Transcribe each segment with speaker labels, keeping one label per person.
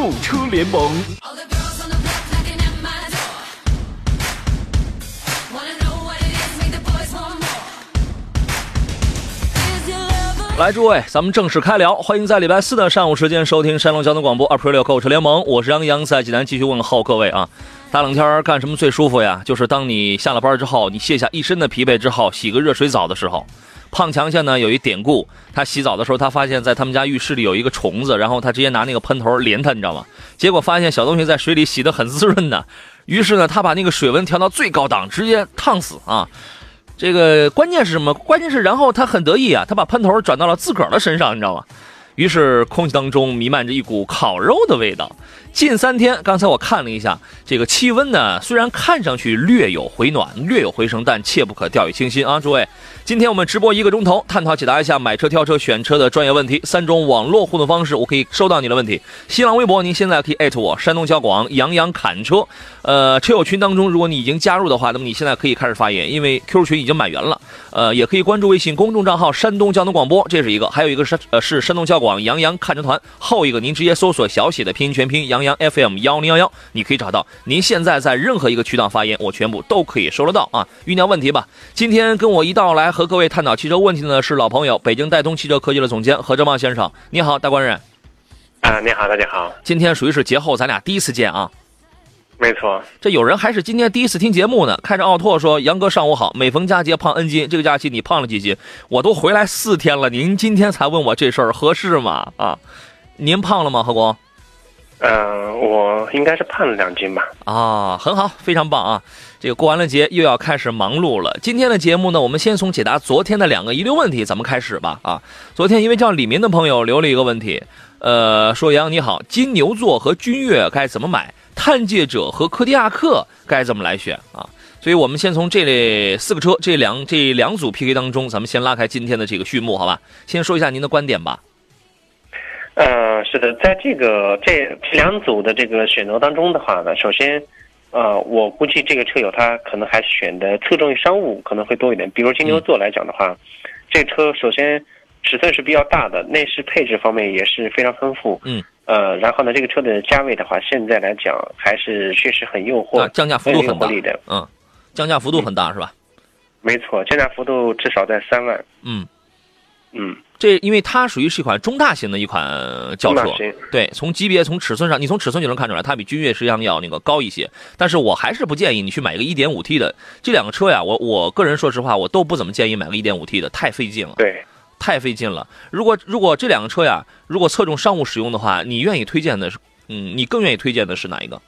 Speaker 1: 购车联盟。
Speaker 2: 来，诸位，咱们正式开聊。欢迎在礼拜四的上午时间收听山东交通广播二 Pro 六购车联盟，我是杨洋，在济南继续问候各位啊。大冷天干什么最舒服呀？就是当你下了班之后，你卸下一身的疲惫之后，洗个热水澡的时候。胖强家呢有一典故，他洗澡的时候，他发现在他们家浴室里有一个虫子，然后他直接拿那个喷头连它，你知道吗？结果发现小东西在水里洗得很滋润的，于是呢，他把那个水温调到最高档，直接烫死啊。这个关键是什么？关键是，然后他很得意啊，他把喷头转到了自个儿的身上，你知道吗？于是空气当中弥漫着一股烤肉的味道。近三天，刚才我看了一下，这个气温呢，虽然看上去略有回暖，略有回升，但切不可掉以轻心啊！诸位，今天我们直播一个钟头，探讨解答一下买车、挑车、选车的专业问题。三种网络互动方式，我可以收到你的问题。新浪微博，您现在可以艾特我，山东交广杨洋侃车。呃，车友群当中，如果你已经加入的话，那么你现在可以开始发言，因为 Q 群已经满员了。呃，也可以关注微信公众账号山东交通广播，这是一个；还有一个是呃是山东交广杨洋看车团，后一个您直接搜索小写的拼音全拼杨洋 FM 幺零幺幺，你可以找到。您现在在任何一个渠道发言，我全部都可以收得到啊。酝酿问题吧。今天跟我一道来和各位探讨汽车问题的呢是老朋友，北京戴通汽车科技的总监何正茂先生。你好，大官人。
Speaker 3: 啊，你好，大家好。
Speaker 2: 今天属于是节后咱俩第一次见啊。
Speaker 3: 没错，
Speaker 2: 这有人还是今天第一次听节目呢。看着奥拓说：“杨哥上午好，每逢佳节胖 N 斤，这个假期你胖了几斤？我都回来四天了，您今天才问我这事儿合适吗？啊，您胖了吗，何工？
Speaker 3: 嗯，我应该是胖了两斤吧。
Speaker 2: 啊，很好，非常棒啊！这个过完了节又要开始忙碌了。今天的节目呢，我们先从解答昨天的两个遗留问题咱们开始吧。啊，昨天一位叫李明的朋友留了一个问题，呃，说杨你好，金牛座和君越该怎么买？探界者和柯迪亚克该怎么来选啊？所以我们先从这类四个车这两这两组 PK 当中，咱们先拉开今天的这个序幕，好吧？先说一下您的观点吧。
Speaker 3: 呃，是的，在这个这两组的这个选择当中的话呢，首先，呃，我估计这个车友他可能还是选的侧重于商务可能会多一点。比如金牛座来讲的话，这车首先尺寸是比较大的，内饰配置方面也是非常丰富。
Speaker 2: 嗯。
Speaker 3: 呃，然后呢，这个车的价位的话，现在来讲还是确实很诱惑，
Speaker 2: 降价幅度很大
Speaker 3: 的，
Speaker 2: 嗯，降价幅度很大是吧？
Speaker 3: 没错，降价幅度至少在三万。
Speaker 2: 嗯
Speaker 3: 嗯，
Speaker 2: 这因为它属于是一款中大型的一款轿车，对，从级别从尺寸上，你从尺寸就能看出来，它比君越实际上要那个高一些。但是我还是不建议你去买一个 1.5T 的这两个车呀，我我个人说实话，我都不怎么建议买个 1.5T 的，太费劲了。
Speaker 3: 对。
Speaker 2: 太费劲了。如果如果这两个车呀，如果侧重商务使用的话，你愿意推荐的是，嗯，你更愿意推荐的是哪一个？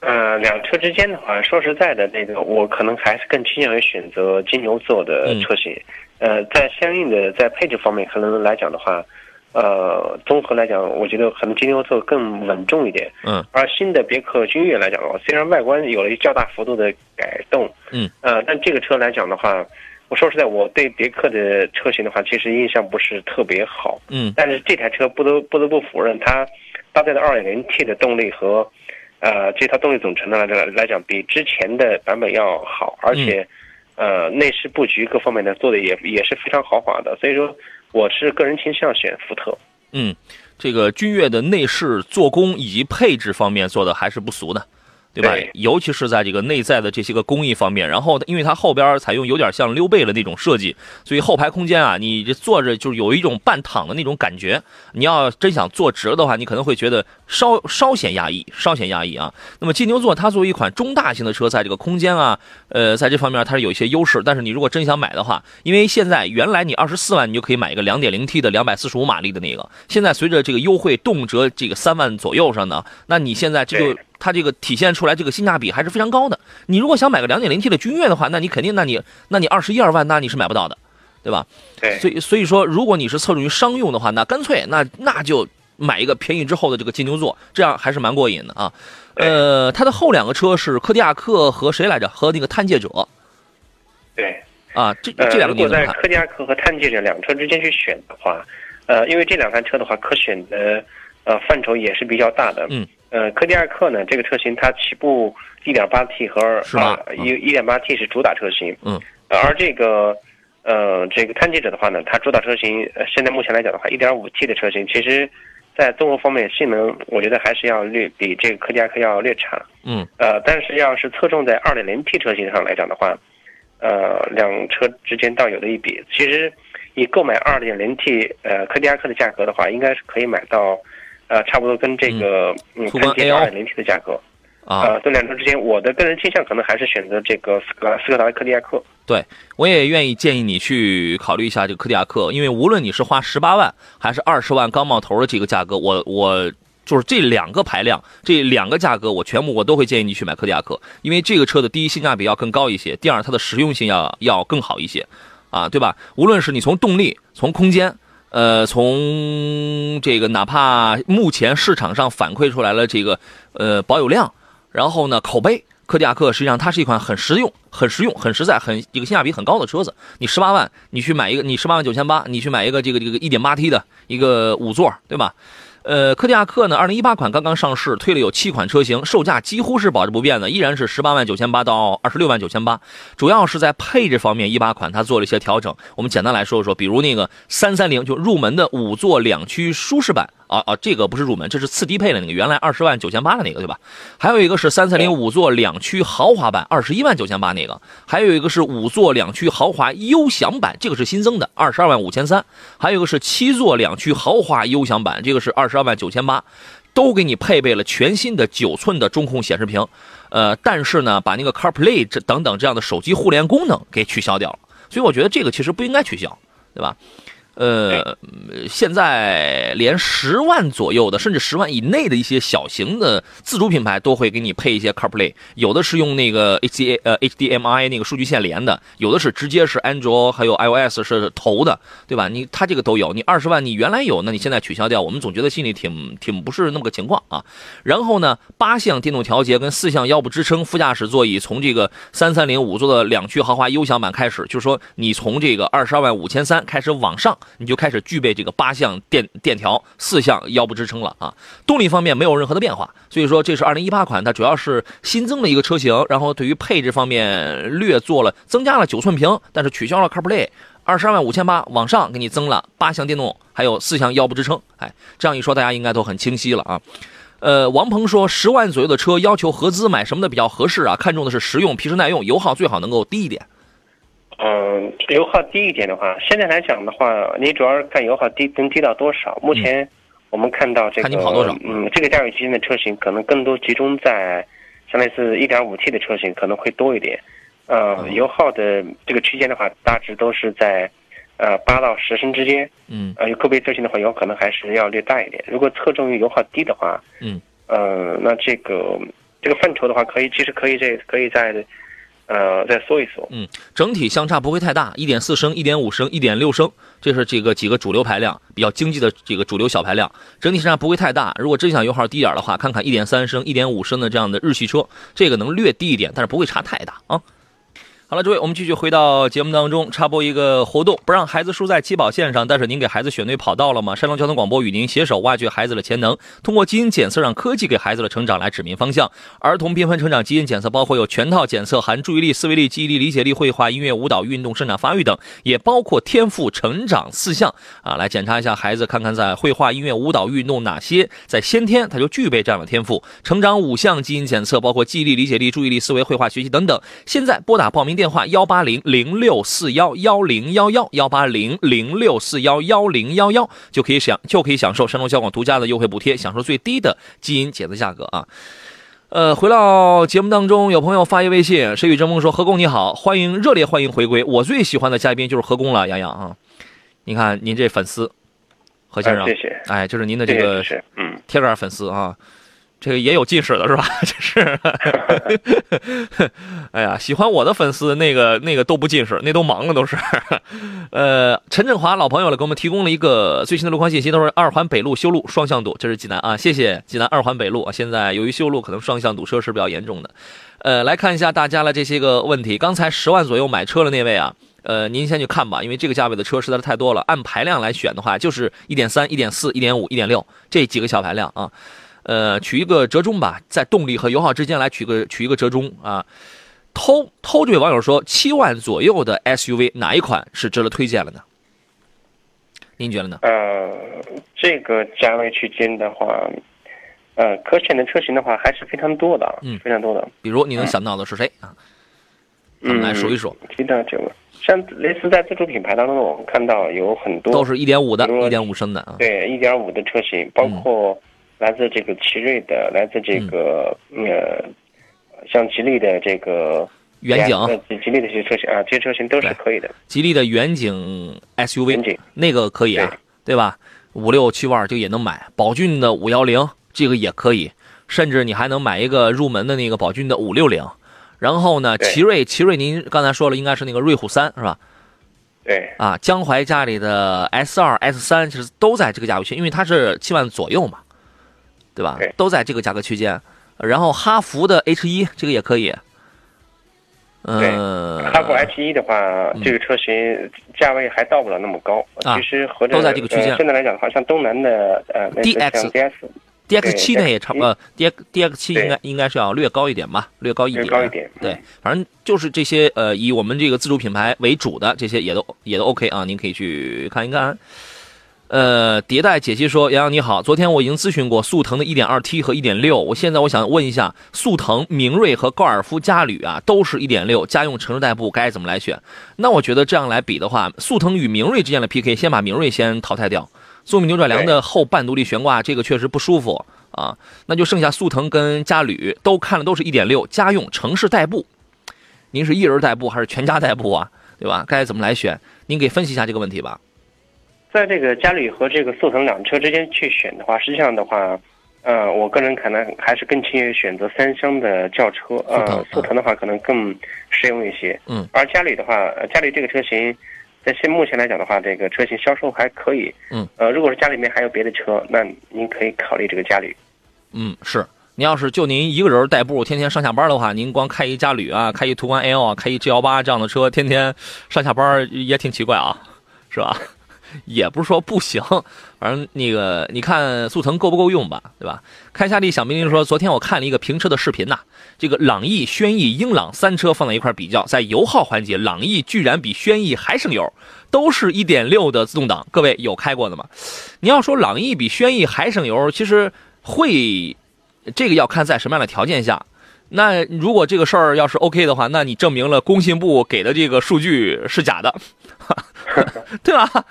Speaker 3: 呃，两车之间的话，说实在的，那个我可能还是更倾向于选择金牛座的车型。呃，在相应的在配置方面，可能来讲的话，呃，综合来讲，我觉得可能金牛座更稳重一点。
Speaker 2: 嗯。
Speaker 3: 而新的别克君越来讲的话，虽然外观有了一较大幅度的改动，
Speaker 2: 嗯，
Speaker 3: 呃，但这个车来讲的话。我说实在，我对别克的车型的话，其实印象不是特别好。
Speaker 2: 嗯，
Speaker 3: 但是这台车不得不得不否认，它搭载的 2.0T 的动力和，呃，这套动力总成呢来来讲，比之前的版本要好，而且，呃，内饰布局各方面呢做的也也是非常豪华的。所以说，我是个人倾向选福特。
Speaker 2: 嗯，这个君越的内饰做工以及配置方面做的还是不俗的。对吧？尤其是在这个内在的这些个工艺方面，然后因为它后边采用有点像溜背的那种设计，所以后排空间啊，你这坐着就是有一种半躺的那种感觉。你要真想坐直了的话，你可能会觉得稍稍显压抑，稍显压抑啊。那么金牛座它作为一款中大型的车，在这个空间啊，呃，在这方面它是有一些优势。但是你如果真想买的话，因为现在原来你二十四万你就可以买一个两点零 T 的两百四十五马力的那个，现在随着这个优惠动辄这个三万左右上呢，那你现在这就。它这个体现出来这个性价比还是非常高的。你如果想买个两点零 T 的君越的话，那你肯定，那你那你二十一二万，那你是买不到的，对吧？
Speaker 3: 对。
Speaker 2: 所以所以说，如果你是侧重于商用的话，那干脆那那就买一个便宜之后的这个金牛座，这样还是蛮过瘾的啊。呃，它的后两个车是柯迪亚克和谁来着？和那个探界者。
Speaker 3: 对。
Speaker 2: 啊，这这两个你
Speaker 3: 如果在柯迪亚克和探界者两车之间去选的话，呃，因为这两台车的话，可选的呃范畴也是比较大的。
Speaker 2: 嗯。
Speaker 3: 呃，柯迪亚克呢，这个车型它起步 1.8T 和啊一一 1.8T 是主打车型。
Speaker 2: 嗯。
Speaker 3: 而这个呃这个探界者的话呢，它主打车型现在目前来讲的话，1.5T 的车型其实，在综合方面性能，我觉得还是要略比这个柯迪亚克要略差。
Speaker 2: 嗯。
Speaker 3: 呃，但是要是侧重在 2.0T 车型上来讲的话。呃，两车之间倒有的一比，其实你购买二点零 T 呃柯迪亚克的价格的话，应该是可以买到，呃，差不多跟这个嗯探界二点零 T 的价格
Speaker 2: 啊。
Speaker 3: 呃，这两车之间，我的个人倾向可能还是选择这个斯柯斯柯达柯迪亚克。
Speaker 2: 对，我也愿意建议你去考虑一下这个柯迪亚克，因为无论你是花十八万还是二十万刚冒头的这个价格，我我。就是这两个排量，这两个价格，我全部我都会建议你去买柯迪亚克，因为这个车的第一性价比要更高一些，第二它的实用性要要更好一些，啊，对吧？无论是你从动力、从空间，呃，从这个哪怕目前市场上反馈出来了这个呃保有量，然后呢口碑，柯迪亚克实际上它是一款很实用、很实用、很实在、很一个性价比很高的车子。你十八万，你去买一个，你十八万九千八，你去买一个这个这个一点八 T 的一个五座，对吧？呃，柯迪亚克呢，二零一八款刚刚上市，推了有七款车型，售价几乎是保持不变的，依然是十八万九千八到二十六万九千八。主要是在配置方面，一八款它做了一些调整。我们简单来说一说，比如那个三三零就入门的五座两驱舒适版。啊啊，这个不是入门，这是次低配的那个，原来二十万九千八的那个，对吧？还有一个是三三零五座两驱豪华版，二十一万九千八那个，还有一个是五座两驱豪华优享版，这个是新增的，二十二万五千三。还有一个是七座两驱豪华优享版，这个是二十二万九千八，都给你配备了全新的九寸的中控显示屏，呃，但是呢，把那个 CarPlay 这等等这样的手机互联功能给取消掉了，所以我觉得这个其实不应该取消，对吧？呃，现在连十万左右的，甚至十万以内的一些小型的自主品牌都会给你配一些 CarPlay，有的是用那个 HDA 呃 HDMI 那个数据线连的，有的是直接是安卓还有 iOS 是投的，对吧？你它这个都有，你二十万你原来有，那你现在取消掉，我们总觉得心里挺挺不是那么个情况啊。然后呢，八项电动调节跟四项腰部支撑，副驾驶座椅从这个三三零五座的两驱豪华优享版开始，就是说你从这个二十二万五千三开始往上。你就开始具备这个八项电电调、四项腰部支撑了啊！动力方面没有任何的变化，所以说这是二零一八款，它主要是新增的一个车型。然后对于配置方面略做了增加了九寸屏，但是取消了 CarPlay。二十二万五千八往上给你增了八项电动，还有四项腰部支撑。哎，这样一说大家应该都很清晰了啊！呃，王鹏说十万左右的车要求合资买什么的比较合适啊？看重的是实用、皮实耐用、油耗最好能够低一点。
Speaker 3: 嗯，油耗低一点的话，现在来讲的话，你主要是看油耗低能低到多少。目前我们看到这个，嗯，这个价位区间的车型可能更多集中在，相当于是一点五 T 的车型可能会多一点。呃，油耗的这个区间的话，大致都是在，呃，八到十升之间。
Speaker 2: 嗯。
Speaker 3: 呃，个别车型的话，油可能还是要略大一点。如果侧重于油耗低的话，
Speaker 2: 嗯，
Speaker 3: 呃，那这个这个范畴的话，可以其实可以这可以在。呃，再搜一搜。
Speaker 2: 嗯，整体相差不会太大，一点四升、一点五升、一点六升，这是这个几个主流排量比较经济的这个主流小排量，整体上不会太大。如果真想油耗低点的话，看看一点三升、一点五升的这样的日系车，这个能略低一点，但是不会差太大啊。好了，诸位，我们继续回到节目当中，插播一个活动，不让孩子输在起跑线上，但是您给孩子选对跑道了吗？山东交通广播与您携手挖掘孩子的潜能，通过基因检测让科技给孩子的成长来指明方向。儿童缤纷成长基因检测包括有全套检测，含注意力、思维力、记忆力、理解力、绘画、音乐、舞蹈、运动、生长发育等，也包括天赋成长四项啊，来检查一下孩子，看看在绘画、音乐、舞蹈、运动哪些在先天他就具备这样的天赋。成长五项基因检测包括记忆力、理解力、注意力、思维、绘画、学习等等。现在拨打报名电话幺八零。零六四幺幺零幺幺幺八零零六四幺幺零幺幺就可以享就可以享受山东交广独家的优惠补贴，享受最低的基因检测价格啊！呃，回到节目当中，有朋友发一微信，谁与争锋说：“何工你好，欢迎热烈欢迎回归，我最喜欢的嘉宾就是何工了，杨洋啊！你看您这粉丝何先生，
Speaker 3: 谢谢，
Speaker 2: 哎，就是您的这个
Speaker 3: 嗯
Speaker 2: 铁杆粉丝啊。这个也有近视的是吧？这是，哎呀，喜欢我的粉丝那个那个都不近视，那都盲了都是。呃，陈振华老朋友了，给我们提供了一个最新的路况信息，都是二环北路修路双向堵，这是济南啊，谢谢济南二环北路啊，现在由于修路可能双向堵车是比较严重的。呃，来看一下大家的这些个问题，刚才十万左右买车的那位啊。呃，您先去看吧，因为这个价位的车实在是太多了。按排量来选的话，就是一点三、一点四、一点五、一点六这几个小排量啊。呃，取一个折中吧，在动力和油耗之间来取个取一个折中啊。偷偷这位网友说，七万左右的 SUV 哪一款是值得推荐了呢？您觉得呢？
Speaker 3: 呃，这个价位区间的话，呃，可选的车型的话还是非常多的，
Speaker 2: 嗯，
Speaker 3: 非常多的。
Speaker 2: 比如你能想到的是谁啊？咱们来数一数。
Speaker 3: 提到这个。像类似在自主品牌当中，我们看到有很多
Speaker 2: 都是一点五的，一点五升的啊。
Speaker 3: 对，一点五的车型，包括来自这个奇瑞的，来自这个呃，像吉利的这个
Speaker 2: 远景，
Speaker 3: 吉利的这些车型啊，这些车型都是可以的。
Speaker 2: 吉利的远景 SUV，
Speaker 3: 远景
Speaker 2: 那个可以啊，对吧？五六七万就也能买。宝骏的五幺零这个也可以，甚至你还能买一个入门的那个宝骏的五六零。然后呢，奇瑞，奇瑞，您刚才说了，应该是那个瑞虎三，是吧？
Speaker 3: 对。
Speaker 2: 啊，江淮家里的 S 二、S 三，其实都在这个价位区，因为它是七万左右嘛，对吧？
Speaker 3: 对。
Speaker 2: 都在这个价格区间。然后哈弗的 H 一，这个也可以。嗯。
Speaker 3: 哈弗 H 一的话，这个车型价位还到不了那么高。
Speaker 2: 啊。
Speaker 3: 其实和
Speaker 2: 都在这个区间。
Speaker 3: 现在来讲的话，像东南的呃
Speaker 2: ，DX。
Speaker 3: DS。
Speaker 2: D X 七呢也差不多，D X D X 七应该应该是要略高一点吧，略高一点。
Speaker 3: 略高一点。
Speaker 2: 对，反正就是这些呃，以我们这个自主品牌为主的这些也都也都 OK 啊，您可以去看一看。呃，迭代解析说，杨洋你好，昨天我已经咨询过速腾的 1.2T 和1.6，我现在我想问一下，速腾、明锐和高尔夫嘉旅啊，都是一点六家用城市代步，该怎么来选？那我觉得这样来比的话，速腾与明锐之间的 PK，先把明锐先淘汰掉。速米扭转梁的后半独立悬挂，这个确实不舒服啊。那就剩下速腾跟嘉旅，都看了都是一点六家用城市代步。您是一人代步还是全家代步啊？对吧？该怎么来选？您给分析一下这个问题吧。
Speaker 3: 在这个嘉旅和这个速腾两车之间去选的话，实际上的话，呃，我个人可能还是更倾向于选择三厢的轿车。呃，速腾的话可能更实用一些。
Speaker 2: 嗯。
Speaker 3: 而嘉旅的话，嘉旅这个车型。在现目前来讲的话，这个车型销售还可以。
Speaker 2: 嗯，
Speaker 3: 呃，如果是家里面还有别的车，那您可以考虑这个嘉旅。
Speaker 2: 嗯，是。您要是就您一个人代步，天天上下班的话，您光开一嘉旅啊，开一途观 L 啊，开一 G 幺八这样的车，天天上下班也挺奇怪啊，是吧？也不是说不行，反正那个你看速腾够不够用吧，对吧？开夏利小明说，昨天我看了一个评车的视频呐，这个朗逸、轩逸、英朗三车放在一块比较，在油耗环节，朗逸居然比轩逸还省油，都是一点六的自动挡，各位有开过的吗？你要说朗逸比轩逸还省油，其实会，这个要看在什么样的条件下。那如果这个事儿要是 OK 的话，那你证明了工信部给的这个数据是假的。对吧？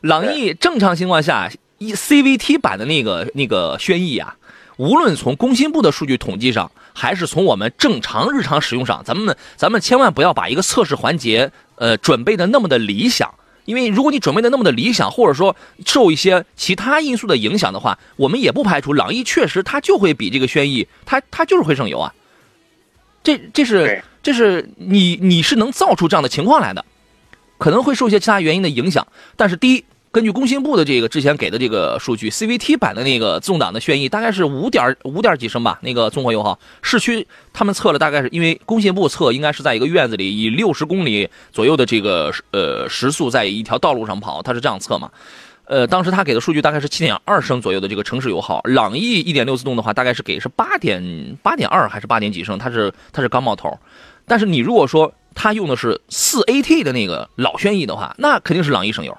Speaker 2: 朗逸正常情况下，一 CVT 版的那个那个轩逸啊，无论从工信部的数据统计上，还是从我们正常日常使用上，咱们咱们千万不要把一个测试环节呃准备的那么的理想，因为如果你准备的那么的理想，或者说受一些其他因素的影响的话，我们也不排除朗逸确实它就会比这个轩逸，它它就是会省油啊。这这是这是你你是能造出这样的情况来的。可能会受一些其他原因的影响，但是第一，根据工信部的这个之前给的这个数据，CVT 版的那个自动挡的轩逸大概是五点五点几升吧，那个综合油耗，市区他们测了大概是因为工信部测应该是在一个院子里以六十公里左右的这个呃时速在一条道路上跑，他是这样测嘛，呃，当时他给的数据大概是七点二升左右的这个城市油耗，朗逸一点六自动的话大概是给是八点八点二还是八点几升，它是它是刚冒头，但是你如果说。它用的是四 AT 的那个老轩逸的话，那肯定是朗逸省油，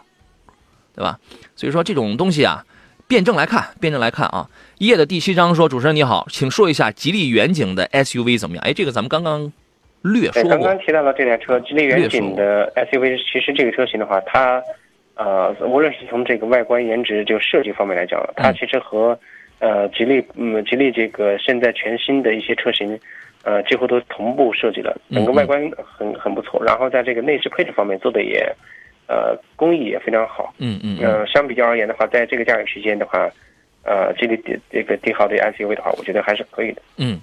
Speaker 2: 对吧？所以说这种东西啊，辩证来看，辩证来看啊。一页的第七章说：“主持人你好，请说一下吉利远景的 SUV 怎么样？”哎，这个咱们刚刚略说过。
Speaker 3: 刚刚提到了这台车，吉利远景的 SUV，其实这个车型的话，它呃，无论是从这个外观颜值就设计方面来讲，它其实和呃吉利嗯吉利这个现在全新的一些车型。呃，几乎都同步设计了，整个外观很很不错，然后在这个内饰配置方面做的也，呃，工艺也非常好。
Speaker 2: 嗯嗯。
Speaker 3: 呃，相比较而言的话，在这个价格区间的话，呃，这个这个帝豪的 SUV 的话，我觉得还是可以的。
Speaker 2: 嗯，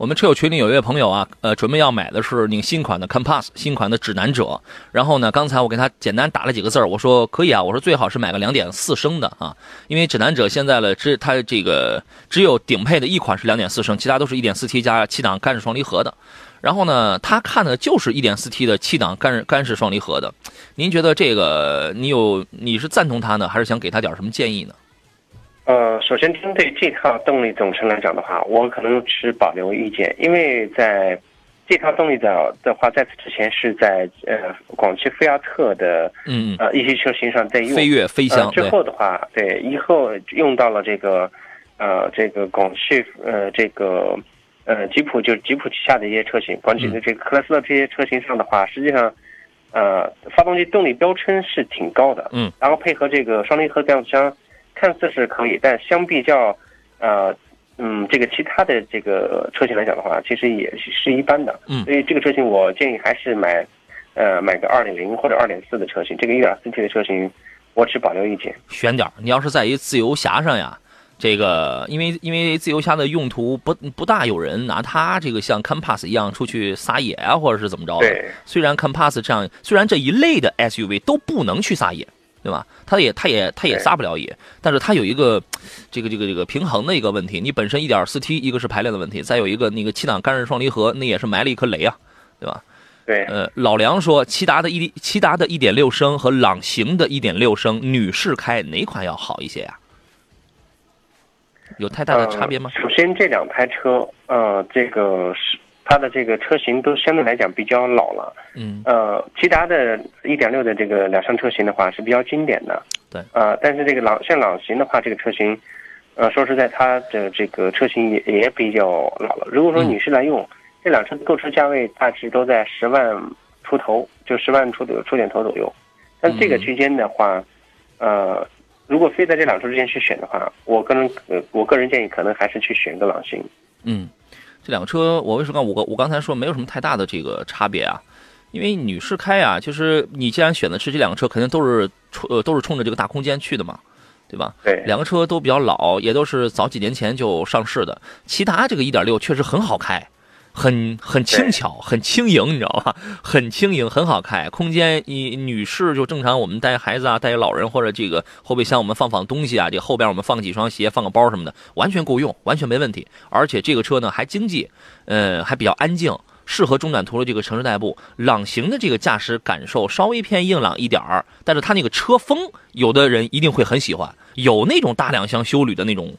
Speaker 2: 我们车友群里有一位朋友啊，呃，准备要买的是那个新款的 Compass，新款的指南者。然后呢，刚才我给他简单打了几个字儿，我说可以啊，我说最好是买个两点四升的啊，因为指南者现在了，只它这个只有顶配的一款是两点四升，其他都是一点四 T 加七档干式双离合的。然后呢，他看的就是一点四 T 的七档干干式双离合的。您觉得这个你有你是赞同他呢，还是想给他点什么建议呢？
Speaker 3: 呃，首先针对这套动力总成来讲的话，我可能持保留意见，因为在这套动力的的话，在此之前是在呃广汽菲亚特的
Speaker 2: 嗯
Speaker 3: 呃一些车型上在用，
Speaker 2: 飞跃飞翔
Speaker 3: 呃、之后的话，对，以后用到了这个呃这个广汽呃这个呃吉普就是吉普旗下的一些车型，广汽的这个克莱斯勒这些车型上的话，实际上呃发动机动力标称是挺高的，
Speaker 2: 嗯，
Speaker 3: 然后配合这个双离合变速箱。看似是可以，但相比较，呃，嗯，这个其他的这个车型来讲的话，其实也是一般的。
Speaker 2: 嗯，
Speaker 3: 所以这个车型我建议还是买，呃，买个二点零或者二点四的车型。这个一点四 T 的车型，我只保留意见。
Speaker 2: 选点你要是在一自由侠上呀，这个因为因为自由侠的用途不不大有人拿它这个像 Compass 一样出去撒野啊，或者是怎么着的。
Speaker 3: 对。
Speaker 2: 虽然 Compass 这样，虽然这一类的 SUV 都不能去撒野。对吧？它也，它也，它也撒不了野，但是它有一个，这个，这个，这个平衡的一个问题。你本身一点四 T，一个是排量的问题，再有一个那个七档干式双离合，那也是埋了一颗雷啊，对吧？
Speaker 3: 对。
Speaker 2: 呃，老梁说，骐达的一骐达的一点六升和朗行的一点六升，女士开哪款要好一些呀？有太大的差别吗？
Speaker 3: 首先，这两台车，呃，这个是。它的这个车型都相对来讲比较老了，
Speaker 2: 嗯，
Speaker 3: 呃，骐达的1.6的这个两厢车型的话是比较经典的，
Speaker 2: 对，
Speaker 3: 呃，但是这个朗像朗行的话，这个车型，呃，说实在，它的这个车型也也比较老了。如果说女士来用，这两车购车价位大致都在十万出头，就十万出头出点头左右。但这个区间的话，呃，如果非在这两车之间去选的话，我个人呃，我个人建议可能还是去选个朗行，
Speaker 2: 嗯。这两个车，我为什么我我刚才说没有什么太大的这个差别啊？因为女士开啊，就是你既然选的是这两个车，肯定都是冲呃都是冲着这个大空间去的嘛，对吧？
Speaker 3: 对。
Speaker 2: 两个车都比较老，也都是早几年前就上市的。骐达这个1.6确实很好开。很很轻巧，很轻盈，你知道吧？很轻盈，很好开。空间，你女士就正常，我们带孩子啊，带老人或者这个后备箱，我们放放东西啊，这后边我们放几双鞋，放个包什么的，完全够用，完全没问题。而且这个车呢还经济，呃，还比较安静，适合中短途的这个城市代步。朗行的这个驾驶感受稍微偏硬朗一点儿，但是它那个车风，有的人一定会很喜欢，有那种大两厢修旅的那种，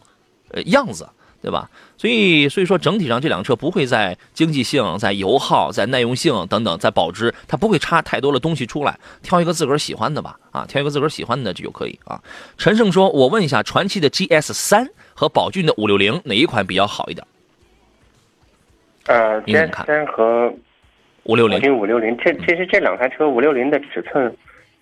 Speaker 2: 呃样子。对吧？所以，所以说整体上这辆车不会在经济性、在油耗、在耐用性等等，在保值，它不会差太多的东西出来。挑一个自个儿喜欢的吧，啊，挑一个自个儿喜欢的这就可以啊。陈胜说：“我问一下，传祺的 GS 三和宝骏的五六零哪一款比较好一点？”
Speaker 3: 呃，GS 三和
Speaker 2: 五六零，
Speaker 3: 五六零，这其实这两台车五六零的尺寸，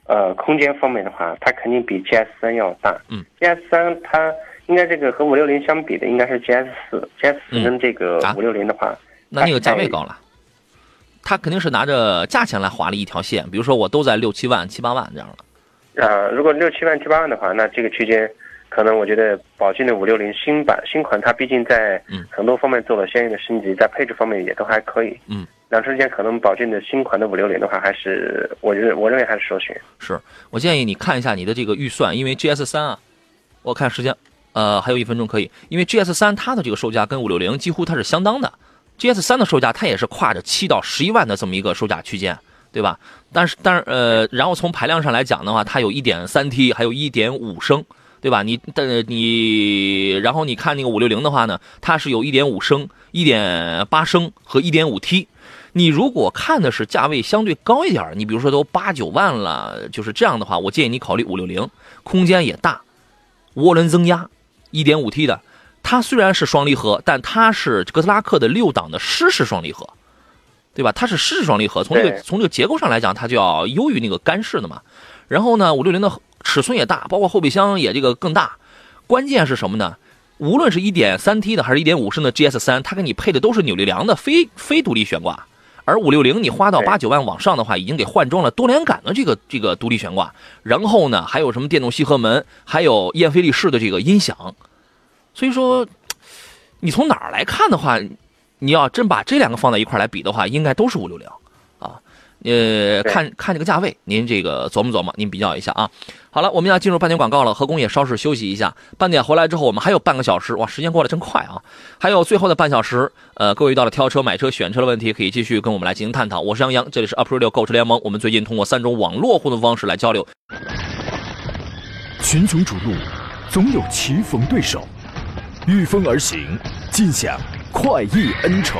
Speaker 3: 呃，空间方面的话，它肯定比 GS 三要大。
Speaker 2: 嗯
Speaker 3: ，GS 三它。应该这个和五六零相比的应该是 GS 四，GS 四跟这个五六零的话，
Speaker 2: 那那个价位高了，它肯定是拿着价钱来划了一条线。比如说我都在六七万、七八万这样
Speaker 3: 的。啊，如果六七万、七八万的话，那这个区间可能我觉得宝骏的五六零新版新款，它毕竟在很多方面做了相应的升级，在配置方面也都还可以。
Speaker 2: 嗯，
Speaker 3: 两车之间可能宝骏的新款的五六零的话，还是我觉得我认为还是首选。
Speaker 2: 是我建议你看一下你的这个预算，因为 GS 三啊，我看时间。呃，还有一分钟可以，因为 GS 三它的这个售价跟五六零几乎它是相当的，GS 三的售价它也是跨着七到十一万的这么一个售价区间，对吧？但是，但是，呃，然后从排量上来讲的话，它有一点三 T，还有一点五升，对吧？你但你，然后你看那个五六零的话呢，它是有一点五升、一点八升和一点五 T。你如果看的是价位相对高一点，你比如说都八九万了，就是这样的话，我建议你考虑五六零，空间也大，涡轮增压。一点五 T 的，它虽然是双离合，但它是哥斯拉克的六档的湿式双离合，对吧？它是湿式双离合，从这个从这个结构上来讲，它就要优于那个干式的嘛。然后呢，五六零的尺寸也大，包括后备箱也这个更大。关键是什么呢？无论是一点三 T 的还是一点五升的 GS 三，它给你配的都是扭力梁的非非独立悬挂。而五六零你花到八九万往上的话，已经给换装了多连杆的这个这个独立悬挂，然后呢，还有什么电动吸合门，还有燕飞利仕的这个音响，所以说，你从哪儿来看的话，你要真把这两个放在一块来比的话，应该都是五六零。啊。呃，看看这个价位，您这个琢磨琢磨，您比较一下啊。好了，我们要进入半点广告了，何工也稍事休息一下。半点回来之后，我们还有半个小时，哇，时间过得真快啊！还有最后的半小时，呃，各位遇到了挑车、买车、选车的问题，可以继续跟我们来进行探讨。我是杨洋，这里是 u p r i l 购车联盟，我们最近通过三种网络互动方式来交流。
Speaker 1: 群雄逐鹿，总有棋逢对手，御风而行，尽享快意恩仇。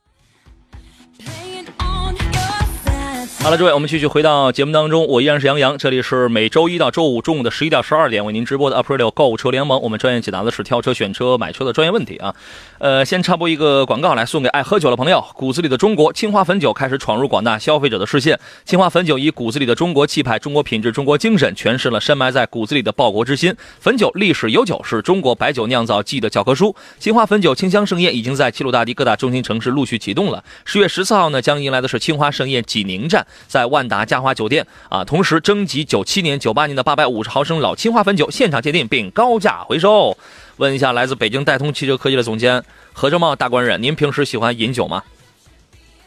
Speaker 2: 好了，诸位，我们继续回到节目当中，我依然是杨洋，这里是每周一到周五中午的十一到十二点为您直播的 April 购物车联盟，我们专业解答的是挑车、选车、买车的专业问题啊。呃，先插播一个广告来送给爱喝酒的朋友，骨子里的中国青花汾酒开始闯入广大消费者的视线。青花汾酒以骨子里的中国气派、中国品质、中国精神，诠释了深埋在骨子里的报国之心。汾酒历史悠久，是中国白酒酿造技艺的教科书。青花汾酒清香盛宴已经在齐鲁大地各大中心城市陆续启动了。十月十四号呢，将迎来的是青花盛宴济宁站。在万达嘉华酒店啊，同时征集九七年、九八年的八百五十毫升老青花汾酒，现场鉴定并高价回收。问一下来自北京戴通汽车科技的总监何正茂大官人，您平时喜欢饮酒吗？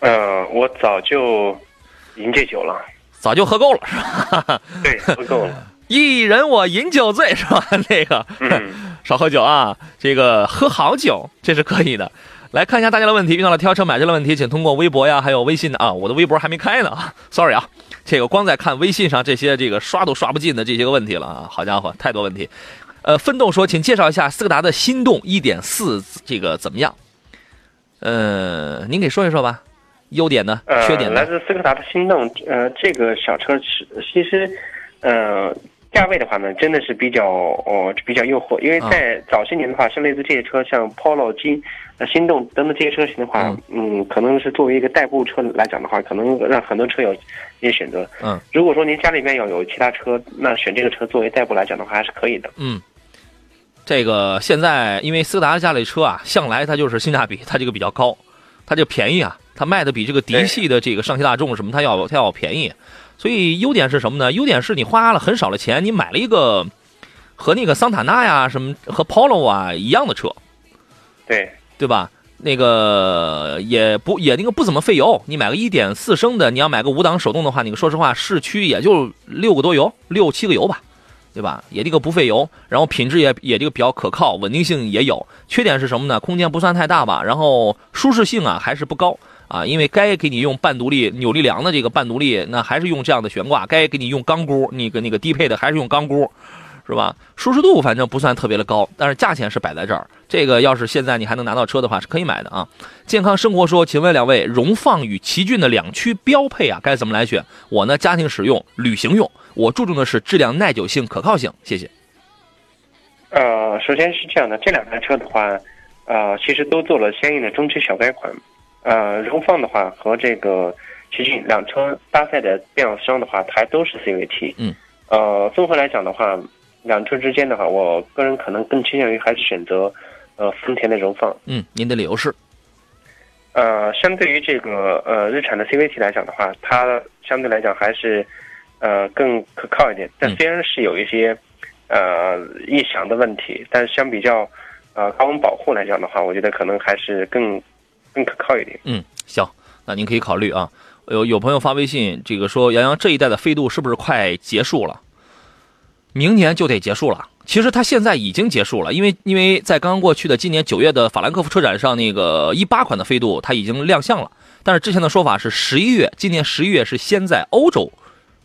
Speaker 3: 呃，我早就饮这酒了，
Speaker 2: 早就喝够了是吧？
Speaker 3: 对，喝够了。
Speaker 2: 一人我饮酒醉是吧？那个少喝酒啊，这个喝好酒这是可以的。来看一下大家的问题，遇到了挑车买车的问题，请通过微博呀，还有微信的啊，我的微博还没开呢，sorry 啊，这个光在看微信上这些这个刷都刷不尽的这些个问题了啊，好家伙，太多问题。呃，奋斗说，请介绍一下斯柯达的心动一点四这个怎么样？呃，您给说一说吧，优点呢？缺点呢？
Speaker 3: 来自斯柯达的心动，呃，这个小车是其实，呃。价位的话呢，真的是比较哦比较诱惑，因为在早些年的话，像类似这些车，像 Polo、金、呃心动等等这些车型的话，嗯，可能是作为一个代步车来讲的话，可能让很多车友一些选择。
Speaker 2: 嗯，
Speaker 3: 如果说您家里面要有其他车，那选这个车作为代步来讲的话，还是可以的。
Speaker 2: 嗯，这个现在因为斯柯达家里车啊，向来它就是性价比，它这个比较高，它就便宜啊，它卖的比这个嫡系的这个上汽大众什么，它要它要便宜。所以优点是什么呢？优点是你花了很少的钱，你买了一个和那个桑塔纳呀、什么和 Polo 啊一样的车，
Speaker 3: 对
Speaker 2: 对吧？那个也不也那个不怎么费油。你买个一点四升的，你要买个五档手动的话，你说实话，市区也就六个多油，六七个油吧，对吧？也这个不费油，然后品质也也这个比较可靠，稳定性也有。缺点是什么呢？空间不算太大吧，然后舒适性啊还是不高。啊，因为该给你用半独立扭力梁的这个半独立，那还是用这样的悬挂；该给你用钢箍，那个那个低配的还是用钢箍，是吧？舒适度反正不算特别的高，但是价钱是摆在这儿。这个要是现在你还能拿到车的话，是可以买的啊。健康生活说，请问两位，荣放与奇骏的两驱标配啊，该怎么来选？我呢，家庭使用、旅行用，我注重的是质量、耐久性、可靠性。谢谢。
Speaker 3: 呃，首先是这样的，这两台车的话，呃，其实都做了相应的中期小改款。呃，荣放的话和这个奇骏两车搭载的变速箱的话，它都是 CVT。
Speaker 2: 嗯。
Speaker 3: 呃，综合来讲的话，两车之间的话，我个人可能更倾向于还是选择呃丰田的荣放。
Speaker 2: 嗯，您的理由是？
Speaker 3: 呃，相对于这个呃日产的 CVT 来讲的话，它相对来讲还是呃更可靠一点。但虽然是有一些呃异响的问题，但是相比较呃高温保护来讲的话，我觉得可能还是更。更可靠一点。
Speaker 2: 嗯，行，那您可以考虑啊。有有朋友发微信，这个说杨洋这一代的飞度是不是快结束了？明年就得结束了。其实它现在已经结束了，因为因为在刚刚过去的今年九月的法兰克福车展上，那个一八款的飞度它已经亮相了。但是之前的说法是十一月，今年十一月是先在欧洲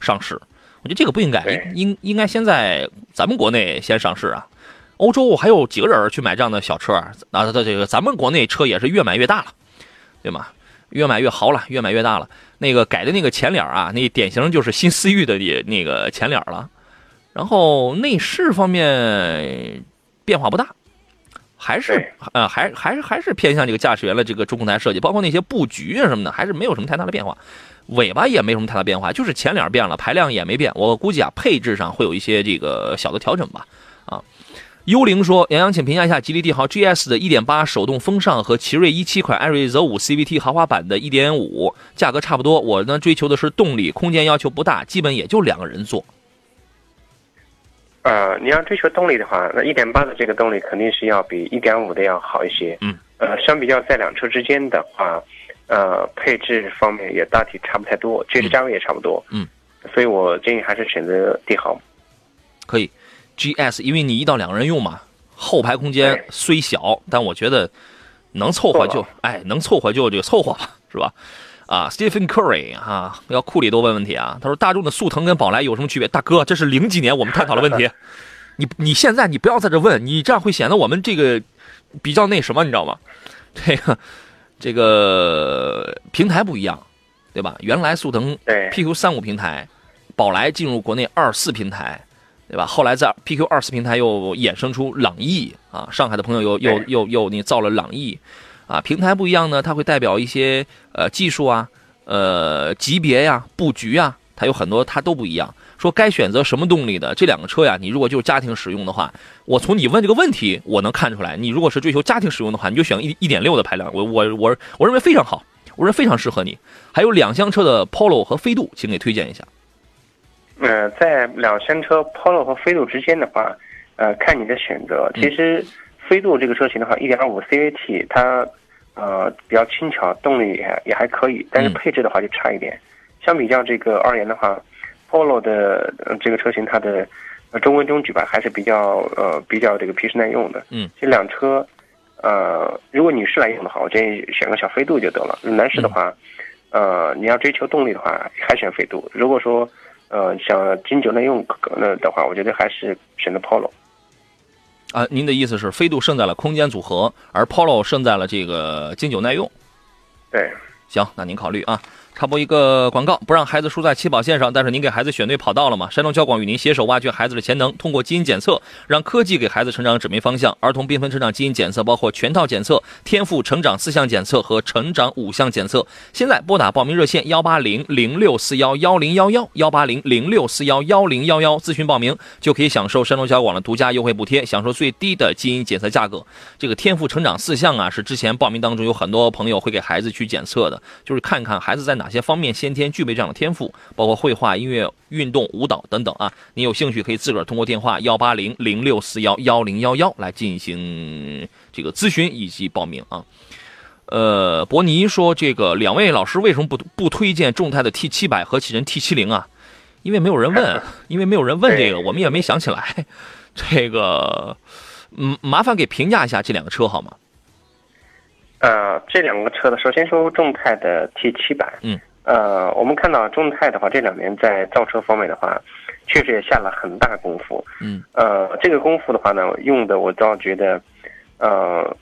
Speaker 2: 上市。我觉得这个不应该，应应该先在咱们国内先上市啊。欧洲还有几个人去买这样的小车啊？那它这个咱们国内车也是越买越大了。对吗？越买越豪了，越买越大了。那个改的那个前脸啊，那典型就是新思域的那个前脸了。然后内饰方面变化不大，还是呃，还还是还是偏向这个驾驶员的这个中控台设计，包括那些布局啊什么的，还是没有什么太大的变化。尾巴也没什么太大变化，就是前脸变了，排量也没变。我估计啊，配置上会有一些这个小的调整吧。啊，幽灵说：“杨洋，请评价一下吉利帝豪 GS 的1.8手动风尚和奇瑞一七款艾瑞泽五 CVT 豪华版的1.5，价格差不多。我呢追求的是动力，空间要求不大，基本也就两个人坐。
Speaker 3: 呃，你要追求动力的话，那一点八的这个动力肯定是要比一点五的要好一些。
Speaker 2: 嗯，
Speaker 3: 呃，相比较在两车之间的话。”呃，配置方面也大体差不太多，其实价位也差不多。
Speaker 2: 嗯，
Speaker 3: 所以我建议还是选择帝豪。
Speaker 2: 可以，GS，因为你一到两个人用嘛，后排空间虽小，但我觉得能凑合就，哎，能凑合就就凑合吧，是吧？啊，Stephen Curry 哈，要库里多问问题啊。他说大众的速腾跟宝来有什么区别？大哥，这是零几年我们探讨的问题，你你现在你不要在这问，你这样会显得我们这个比较那什么，你知道吗？这个。这个平台不一样，对吧？原来速腾 PQ 三五平台，宝来进入国内二四平台，对吧？后来在 PQ 二四平台又衍生出朗逸啊，上海的朋友又又又又你造了朗逸，啊，平台不一样呢，它会代表一些呃技术啊，呃级别呀、布局啊，它有很多它都不一样。说该选择什么动力的这两个车呀？你如果就是家庭使用的话，我从你问这个问题，我能看出来。你如果是追求家庭使用的话，你就选一一点六的排量。我我我我认为非常好，我认为非常适合你。还有两厢车的 Polo 和飞度，请给推荐一下。
Speaker 3: 呃，在两厢车 Polo 和飞度之间的话，呃，看你的选择。其实飞度这个车型的话，一点五 CVT 它呃比较轻巧，动力也也还可以，但是配置的话就差一点。相比较这个而言的话。Polo 的这个车型，它的中规中矩吧，还是比较呃比较这个皮实耐用的。
Speaker 2: 嗯，
Speaker 3: 这辆车，呃，如果女士来用的话，我建议选个小飞度就得了。男士的话，呃，你要追求动力的话，还选飞度。如果说呃想经久耐用那的话，我觉得还是选择 Polo。
Speaker 2: 啊，您的意思是飞度胜在了空间组合，而 Polo 胜在了这个经久耐用？
Speaker 3: 对，
Speaker 2: 行，那您考虑啊。插播一个广告，不让孩子输在起跑线上，但是您给孩子选对跑道了吗？山东交广与您携手挖掘孩子的潜能，通过基因检测，让科技给孩子成长指明方向。儿童缤纷成长基因检测包括全套检测、天赋成长四项检测和成长五项检测。现在拨打报名热线幺八零零六四幺幺零幺幺幺八零零六四幺幺零幺幺咨询报名，就可以享受山东交广的独家优惠补贴，享受最低的基因检测价格。这个天赋成长四项啊，是之前报名当中有很多朋友会给孩子去检测的，就是看看孩子在哪。哪些方面先天具备这样的天赋？包括绘画、音乐、运动、舞蹈等等啊！你有兴趣可以自个儿通过电话幺八零零六四幺幺零幺幺来进行这个咨询以及报名啊。呃，伯尼说，这个两位老师为什么不不推荐众泰的 T 七百和启辰 T 七零啊？因为没有人问，因为没有人问这个，我们也没想起来。这个，嗯，麻烦给评价一下这两个车好吗？
Speaker 3: 呃，这两个车的，首先说众泰的 T 七百，
Speaker 2: 嗯，
Speaker 3: 呃，我们看到众泰的话，这两年在造车方面的话，确实也下了很大功夫，
Speaker 2: 嗯，
Speaker 3: 呃，这个功夫的话呢，用的我倒觉得，呃，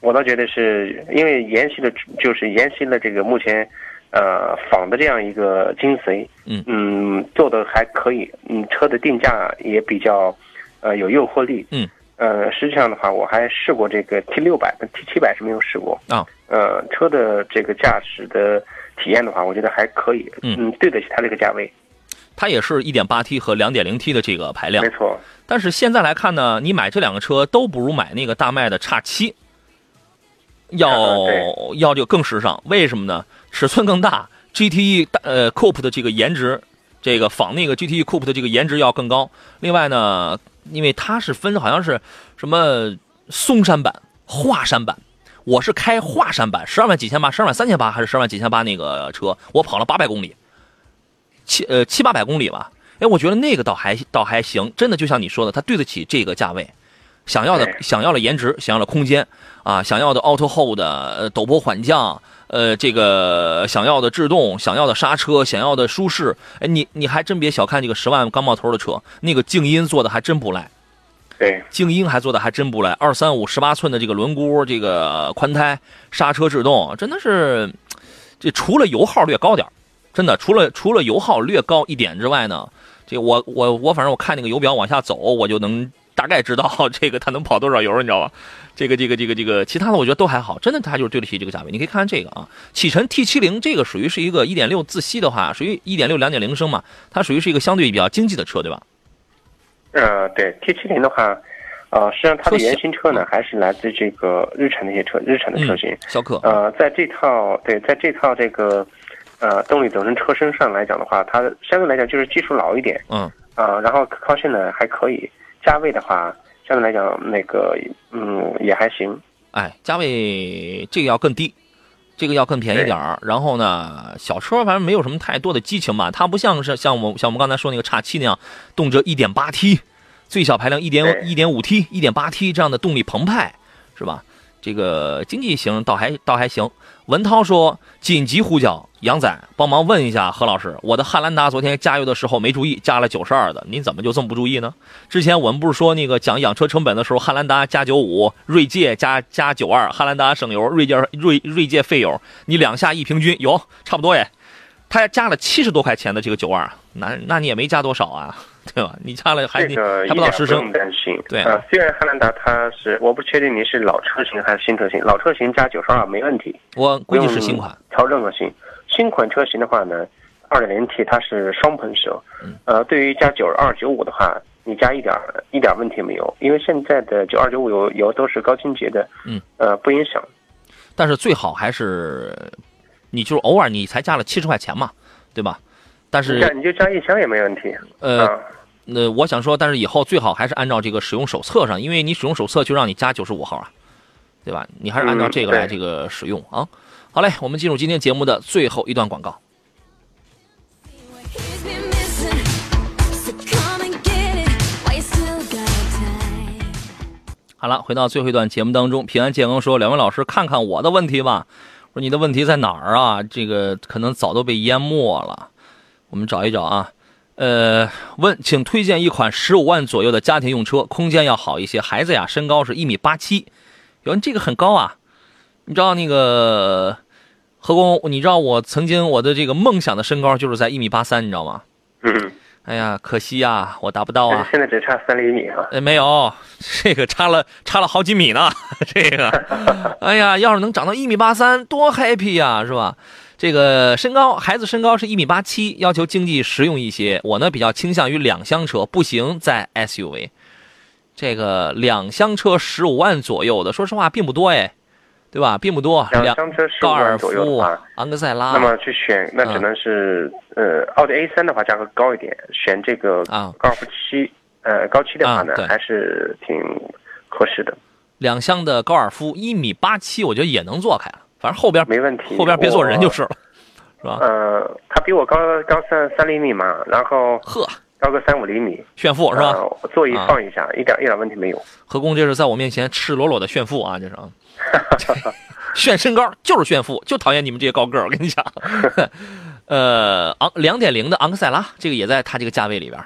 Speaker 3: 我倒觉得是因为沿袭了，就是沿袭了这个目前，呃，仿的这样一个精髓，
Speaker 2: 嗯。
Speaker 3: 嗯，做的还可以，嗯，车的定价也比较，呃，有诱惑力，
Speaker 2: 嗯。
Speaker 3: 呃，实际上的话，我还试过这个 T 六百，T 七百是没有试过
Speaker 2: 啊。
Speaker 3: 呃，车的这个驾驶的体验的话，我觉得还可以，
Speaker 2: 嗯，
Speaker 3: 对得起它这个价位。
Speaker 2: 它也是一点八 T 和两点零 T 的这个排量，
Speaker 3: 没错。
Speaker 2: 但是现在来看呢，你买这两个车都不如买那个大迈的叉七，要要就更时尚。为什么呢？尺寸更大，GTE 大呃 Coupe 的这个颜值，这个仿那个 GTE Coupe 的这个颜值要更高。另外呢。因为它是分好像是什么嵩山版、华山版，我是开华山版，十二万几千八，十二万三千八还是十二万几千八那个车，我跑了八百公里，七呃七八百公里吧。哎，我觉得那个倒还倒还行，真的就像你说的，它对得起这个价位，想要的想要的颜值，想要的空间啊，想要的 Auto Hold 的陡坡缓降。呃，这个想要的制动，想要的刹车，想要的舒适，哎，你你还真别小看这个十万刚冒头的车，那个静音做的还真不赖。
Speaker 3: 对，
Speaker 2: 静音还做的还真不赖，二三五十八寸的这个轮毂，这个宽胎，刹车制动，真的是，这除了油耗略高点真的除了除了油耗略高一点之外呢，这我我我反正我看那个油表往下走，我就能大概知道 这个它能跑多少油，你知道吧？这个这个这个这个，其他的我觉得都还好，真的它就是对得起这个价位。你可以看看这个啊，启辰 T 七零这个属于是一个1.6自吸的话，属于1.6 2.0升嘛，它属于是一个相对比较经济的车，对吧？
Speaker 3: 呃，对 T 七零的话，呃，实际上它的原型车呢，还是来自这个日产的一些车，日产的车型。
Speaker 2: 逍客。
Speaker 3: 呃，在这套对，在这套这个呃动力总成车身上来讲的话，它相对来讲就是技术老一点。
Speaker 2: 嗯。
Speaker 3: 啊，然后可靠性呢还可以，价位的话相对来讲那个嗯也还行。
Speaker 2: 哎，价位这个要更低，这个要更便宜点儿。然后呢，小车反正没有什么太多的激情吧，它不像是像我像我们刚才说那个叉七那样，动辄一点八 T，最小排量一点一点五 T、一点八 T 这样的动力澎湃，是吧？这个经济型倒还倒还行。文涛说：“紧急呼叫杨仔，帮忙问一下何老师，我的汉兰达昨天加油的时候没注意加了九十二的，您怎么就这么不注意呢？之前我们不是说那个讲养车成本的时候，汉兰达加九五，锐界加加九二，汉兰达省油，锐界锐锐界费油，你两下一平均，有差不多耶。他加了七十多块钱的这个九二，那那你也没加多少啊。”对吧？你差了还还不到十升，
Speaker 3: 担心。
Speaker 2: 对
Speaker 3: 啊，虽然汉兰达它是，我不确定你是老车型还是新车型。老车型加九十二没问题，
Speaker 2: 我估计是新款。
Speaker 3: 调任何型，新款车型的话呢，二点零 T 它是双喷射。
Speaker 2: 嗯。
Speaker 3: 呃，对于加九二九五的话，你加一点一点问题没有，因为现在的九二九五油油都是高清洁的。
Speaker 2: 嗯。
Speaker 3: 呃，不影响。
Speaker 2: 但是最好还是，你就是偶尔你才加了七十块钱嘛，对吧？但是
Speaker 3: 你就加一箱也没问题。
Speaker 2: 呃。那我想说，但是以后最好还是按照这个使用手册上，因为你使用手册就让你加九十五号啊，对吧？你还是按照这个来这个使用啊。好嘞，我们进入今天节目的最后一段广告。好了，回到最后一段节目当中，平安健康说：“两位老师，看看我的问题吧。”说你的问题在哪儿啊？这个可能早都被淹没了，我们找一找啊。呃，问，请推荐一款十五万左右的家庭用车，空间要好一些。孩子呀，身高是一米八七，有人，这个很高啊。你知道那个何工？你知道我曾经我的这个梦想的身高就是在一米八三，你知道吗？
Speaker 3: 嗯。
Speaker 2: 哎呀，可惜呀，我达不到啊。
Speaker 3: 现在只差三厘米啊。
Speaker 2: 哎，没有，这个差了差了好几米呢。这个，哎呀，要是能长到一米八三，多 happy 呀，是吧？这个身高，孩子身高是一米八七，要求经济实用一些。我呢比较倾向于两厢车，不行在 SUV。这个两厢车十五万左右的，说实话并不多哎，对吧？并不多。
Speaker 3: 两厢车十五万左右的话，
Speaker 2: 昂克赛拉。
Speaker 3: 那么去选，那只能是呃，奥迪 A 三的话价格高一点，选这个
Speaker 2: 啊
Speaker 3: 高尔夫七，呃高七的话呢还是挺合适的。
Speaker 2: 两厢的高尔夫一米八七，我觉得也能坐开了。反正后边
Speaker 3: 没问题，
Speaker 2: 后边别坐人就是了，是吧？
Speaker 3: 呃，他比我高高三三厘米嘛，然后
Speaker 2: 呵，
Speaker 3: 高个三五厘米，
Speaker 2: 炫富是吧？
Speaker 3: 座椅放一下，一点一点问题没有。
Speaker 2: 何工这是在我面前赤裸裸的炫富啊，这是啊，炫身高就是炫富，就讨厌你们这些高个儿。我跟你讲，呃，昂两点零的昂克赛拉，这个也在它这个价位里边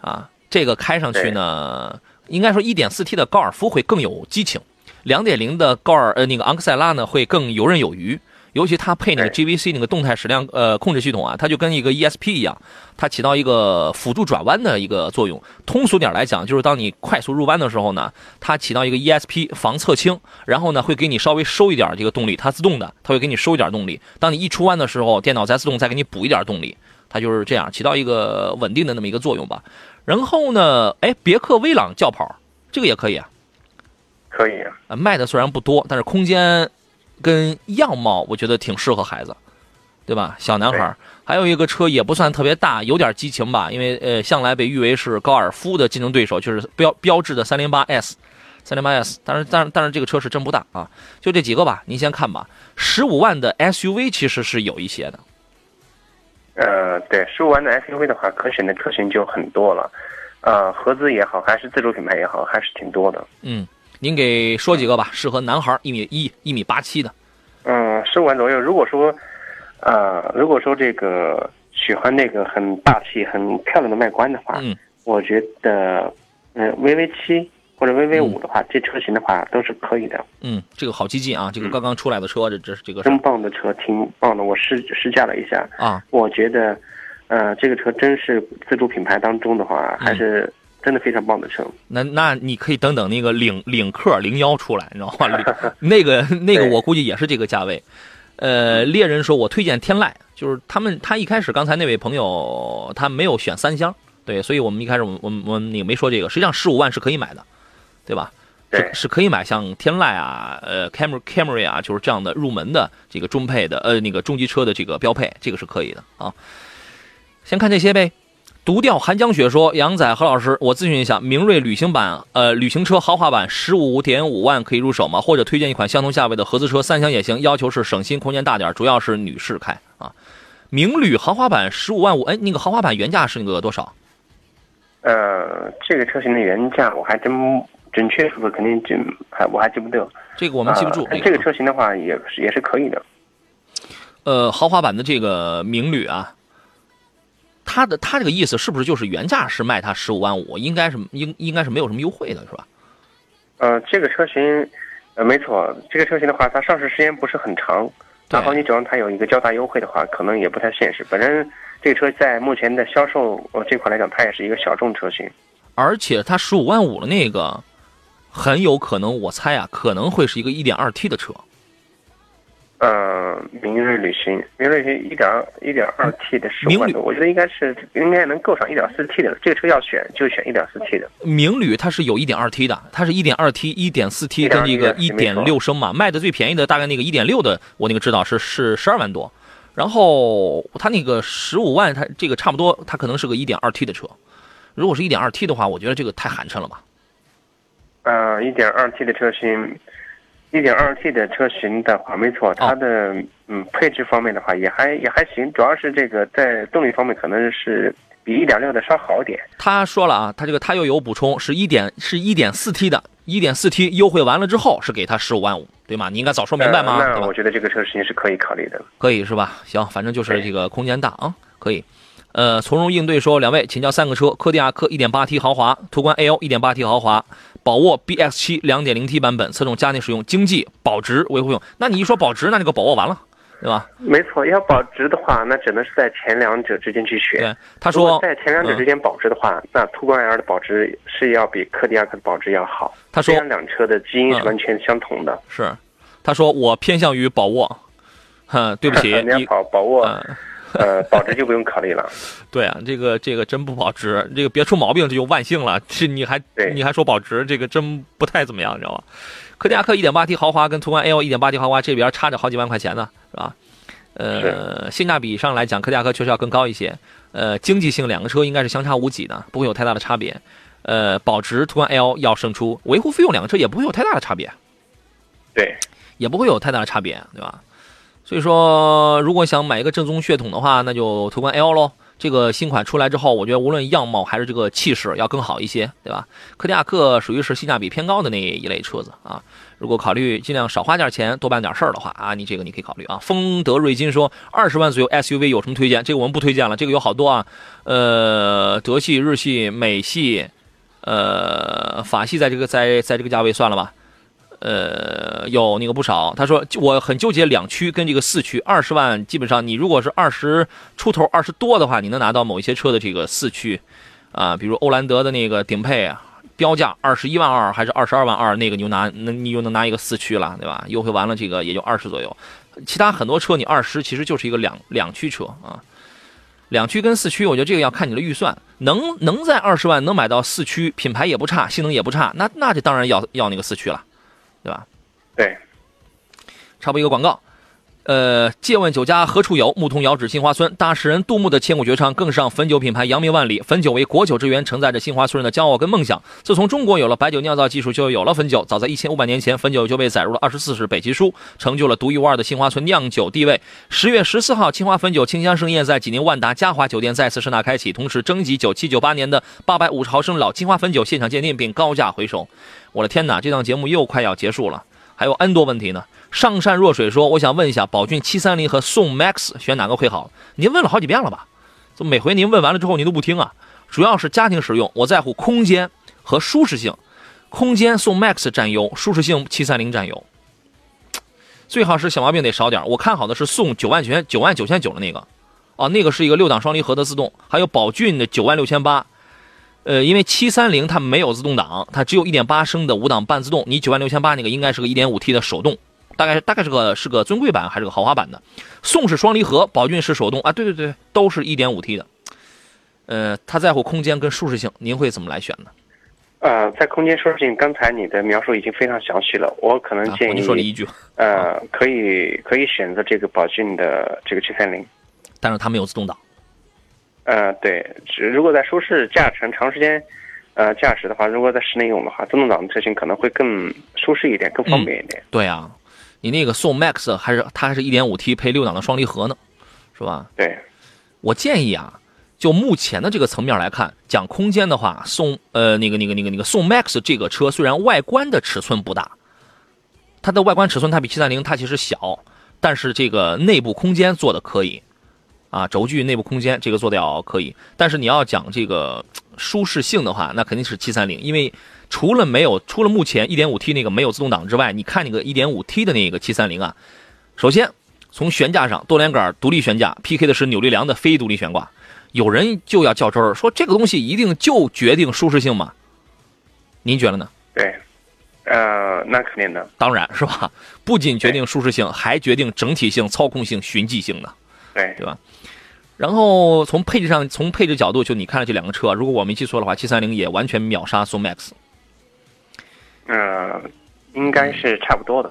Speaker 2: 啊，这个开上去呢，应该说一点四 T 的高尔夫会更有激情。两点零的高尔呃那个昂克赛拉呢会更游刃有余，尤其它配那个 GVC 那个动态矢量呃控制系统啊，它就跟一个 ESP 一样，它起到一个辅助转弯的一个作用。通俗点来讲，就是当你快速入弯的时候呢，它起到一个 ESP 防侧倾，然后呢会给你稍微收一点这个动力，它自动的，它会给你收一点动力。当你一出弯的时候，电脑再自动再给你补一点动力，它就是这样起到一个稳定的那么一个作用吧。然后呢，哎，别克威朗轿跑这个也可以啊。
Speaker 3: 可以
Speaker 2: 啊，卖的虽然不多，但是空间跟样貌，我觉得挺适合孩子，对吧？小男孩还有一个车也不算特别大，有点激情吧，因为呃，向来被誉为是高尔夫的竞争对手，就是标标志的三零八 S，三零八 S。但是但但是这个车是真不大啊，就这几个吧，您先看吧。十五万的 SUV 其实是有一些的。
Speaker 3: 呃，对，十五万的 SUV 的话，可选的车型就很多了，呃，合资也好，还是自主品牌也好，还是挺多的。
Speaker 2: 嗯。您给说几个吧，适合男孩一米一、一米八七的。
Speaker 3: 嗯，十五万左右。如果说，呃，如果说这个喜欢那个很大气、很漂亮的外观的话，
Speaker 2: 嗯，
Speaker 3: 我觉得，嗯，VV 七或者 VV 五的话，这车型的话都是可以的。
Speaker 2: 嗯，这个好激进啊！这个刚刚出来的车，这这是这个
Speaker 3: 真棒的车，挺棒的。我试试驾了一下
Speaker 2: 啊，
Speaker 3: 我觉得，呃，这个车真是自主品牌当中的话，还是真的非常棒的车。
Speaker 2: 那那你可以等等那个领领克零幺出来，你知道吗？那个那个我估计也是这个价位。呃，猎人说我推荐天籁，就是他们他一开始刚才那位朋友他没有选三厢，对，所以我们一开始我们我们我们也没说这个，实际上十五万是可以买的，对吧？是是可以买像天籁啊，呃，Camry Camry 啊，就是这样的入门的这个中配的呃那个中级车的这个标配，这个是可以的啊。先看这些呗。独钓寒江雪说：“杨仔何老师，我咨询一下，明锐旅行版呃旅行车豪华版十五点五万可以入手吗？或者推荐一款相同价位的合资车，三厢也行，要求是省心、空间大点，主要是女士开啊。明旅豪华版十五万五，哎，那个豪华版原价是那个多少？
Speaker 3: 呃，这个车型的原价我还真。”准确数字肯定记还我还记不得，
Speaker 2: 这个我们记不住。
Speaker 3: 这个车型的话也是也是可以的。
Speaker 2: 呃，豪华版的这个明旅啊，它的他这个意思是不是就是原价是卖他十五万五？应该是应应该是没有什么优惠的是吧？
Speaker 3: 呃，这个车型呃没错，这个车型的话它上市时间不是很长，然后你指望它有一个较大优惠的话，可能也不太现实。本身这个车在目前的销售呃这块来讲，它也是一个小众车型，
Speaker 2: 而且它十五万五的那个。很有可能，我猜啊，可能会是一个一点二 T 的车。
Speaker 3: 呃，明锐旅行，明锐旅行1.1 1.2T 的十万多，我觉得应该是应该能够上一点四 T 的。这个车要选就选一点四 T 的。
Speaker 2: 明旅它是有一点二 T 的，它是一点二 T、一点四 T 跟那个一点六升嘛，卖的最便宜的大概那个一点六的，我那个知道是是十二万多。然后它那个十五万，它这个差不多，它可能是个一点二 T 的车。如果是一点二 T 的话，我觉得这个太寒碜了吧。
Speaker 3: 呃，一点二 T 的车型，一点二 T 的车型的话，没错，它的嗯配置方面的话也还也还行，主要是这个在动力方面可能是比一点六的稍好点。
Speaker 2: 他说了啊，他这个他又有补充，是一点是一点四 T 的，一点四 T 优惠完了之后是给他十五万五，对吗？你应该早说明白吗？
Speaker 3: 那我觉得这个车型是可以考虑的，
Speaker 2: 可以是吧？行，反正就是这个空间大啊，可以。呃，从容应对说，两位请教三个车：柯迪亚克 1.8T 豪华、途观 L 1.8T 豪华、宝沃 BX7 2.0T 版本，侧重家庭使用、经济、保值、维护用。那你一说保值，那这个宝沃完了，对吧？
Speaker 3: 没错，要保值的话，那只能是在前两者之间去选。
Speaker 2: 对，他说
Speaker 3: 在前两者之间保值的话，那途观 L 的保值是要比柯迪亚克的保值要好。
Speaker 2: 他说
Speaker 3: 两车的基因是完全相同的。
Speaker 2: 是，他说我偏向于宝沃。哼，对不起，
Speaker 3: 你宝宝沃。呃，保值就不用考虑了。
Speaker 2: 对啊，这个这个真不保值，这个别出毛病这就万幸了。这你还你还说保值，这个真不太怎么样，你知道吧？科迪亚克 1.8T 豪华跟途观 L 1.8T 豪华这边差着好几万块钱呢，是吧？呃，性价比上来讲，科迪亚克确实要更高一些。呃，经济性两个车应该是相差无几的，不会有太大的差别。呃，保值途观 L 要胜出，维护费用两个车也不会有太大的差别。
Speaker 3: 对，
Speaker 2: 也不会有太大的差别，对吧？所以说，如果想买一个正宗血统的话，那就途观 L 喽。这个新款出来之后，我觉得无论样貌还是这个气势要更好一些，对吧？柯迪亚克属于是性价比偏高的那一类车子啊。如果考虑尽量少花点钱，多办点事儿的话啊，你这个你可以考虑啊。丰德瑞金说，二十万左右 SUV 有什么推荐？这个我们不推荐了，这个有好多啊。呃，德系、日系、美系，呃，法系，在这个在在这个价位算了吧。呃，有那个不少。他说我很纠结两驱跟这个四驱，二十万基本上你如果是二十出头、二十多的话，你能拿到某一些车的这个四驱，啊，比如欧蓝德的那个顶配啊，标价二十一万二还是二十二万二，那个你就拿那你就能拿一个四驱了，对吧？优惠完了这个也就二十左右。其他很多车你二十其实就是一个两两驱车啊，两驱跟四驱，我觉得这个要看你的预算，能能在二十万能买到四驱，品牌也不差，性能也不差，那那这当然要要那个四驱了。对吧？
Speaker 3: 对，
Speaker 2: 插播一个广告。呃，借问酒家何处有？牧童遥指杏花村。大诗人杜牧的千古绝唱，更是让汾酒品牌扬名万里。汾酒为国酒之源，承载着杏花村人的骄傲跟梦想。自从中国有了白酒酿造技术，就有了汾酒。早在一千五百年前，汾酒就被载入了二十四史北齐书，成就了独一无二的杏花村酿酒地位。十月十四号，青花汾酒清香盛宴在济宁万达嘉华酒店再次盛大开启，同时征集九七九八年的八百五十毫升老青花汾酒现场鉴定，并高价回收。我的天哪，这档节目又快要结束了，还有 N 多问题呢。上善若水说：“我想问一下，宝骏七三零和宋 MAX 选哪个会好？您问了好几遍了吧？怎么每回您问完了之后您都不听啊？主要是家庭使用，我在乎空间和舒适性。空间宋 MAX 占优，舒适性七三零占优。最好是小毛病得少点。我看好的是宋九万九九万九千九的那个，啊，那个是一个六档双离合的自动。还有宝骏的九万六千八，呃，因为七三零它没有自动挡，它只有一点八升的五档半自动。你九万六千八那个应该是个一点五 T 的手动，大概大概是个是个尊贵版还是个豪华版的。宋是双离合，宝骏是手动啊，对对对，都是一点五 T 的。呃，他在乎空间跟舒适性，您会怎么来选呢？
Speaker 3: 呃，在空间舒适性，刚才你的描述已经非常详细了，我可能建议，
Speaker 2: 你说了一句，
Speaker 3: 呃，可以可以选择这个宝骏的这个七三零，
Speaker 2: 但是它没有自动挡。
Speaker 3: 呃，对，如果在舒适驾乘长时间，呃，驾驶的话，如果在室内用的话，自动挡的车型可能会更舒适一点，更方便一点。
Speaker 2: 对啊，你那个宋 MAX 还是它还是一点五 T 配六档的双离合呢，是吧？
Speaker 3: 对，
Speaker 2: 我建议啊。就目前的这个层面来看，讲空间的话，宋呃那个那个那个那个宋 MAX 这个车虽然外观的尺寸不大，它的外观尺寸它比七三零它其实小，但是这个内部空间做的可以，啊轴距内部空间这个做的要可以。但是你要讲这个舒适性的话，那肯定是七三零，因为除了没有除了目前一点五 T 那个没有自动挡之外，你看那个一点五 T 的那个七三零啊，首先从悬架上多连杆独立悬架 PK 的是扭力梁的非独立悬挂。有人就要较真儿，说这个东西一定就决定舒适性吗？您觉得呢？
Speaker 3: 对，呃，那肯定的，
Speaker 2: 当然是吧。不仅决定舒适性，还决定整体性、操控性、循迹性的，
Speaker 3: 对
Speaker 2: 对吧？然后从配置上，从配置角度，就你看了这两个车，如果我没记错的话，七三零也完全秒杀宋 MAX。
Speaker 3: 呃，应该是差不多的。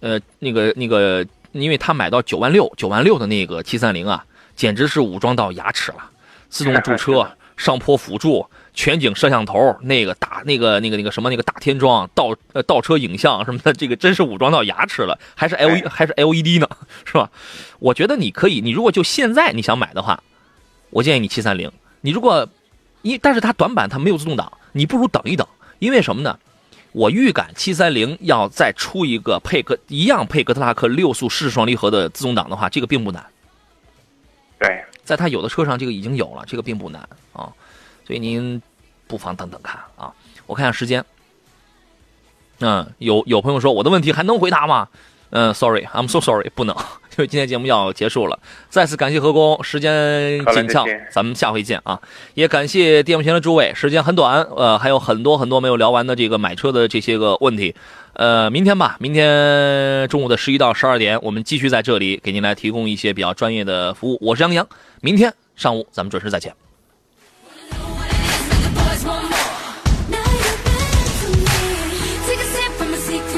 Speaker 2: 呃，那个那个，因为他买到九万六，九万六的那个七三零啊，简直是武装到牙齿了。自动 驻车、上坡辅助、全景摄像头，那个大、那个、那个、那个什么、那个大天窗、倒呃倒车影像什么的，这个真是武装到牙齿了，还是 L E 还是 L E D 呢，是吧？我觉得你可以，你如果就现在你想买的话，我建议你七三零。你如果，一但是它短板它没有自动挡，你不如等一等，因为什么呢？我预感七三零要再出一个配个一样配格特拉克六速湿式双离合的自动挡的话，这个并不难。
Speaker 3: 对。
Speaker 2: 在它有的车上，这个已经有了，这个并不难啊，所以您不妨等等看啊。我看下时间，嗯，有有朋友说我的问题还能回答吗？嗯，sorry，I'm so sorry，不能，因为今天节目要结束了。再次感谢何工，时间紧俏，咱们下回见啊！也感谢电幕前的诸位，时间很短，呃，还有很多很多没有聊完的这个买车的这些个问题。呃，明天吧，明天中午的十一到十二点，我们继续在这里给您来提供一些比较专业的服务。我是杨洋，明天上午咱们准时再见。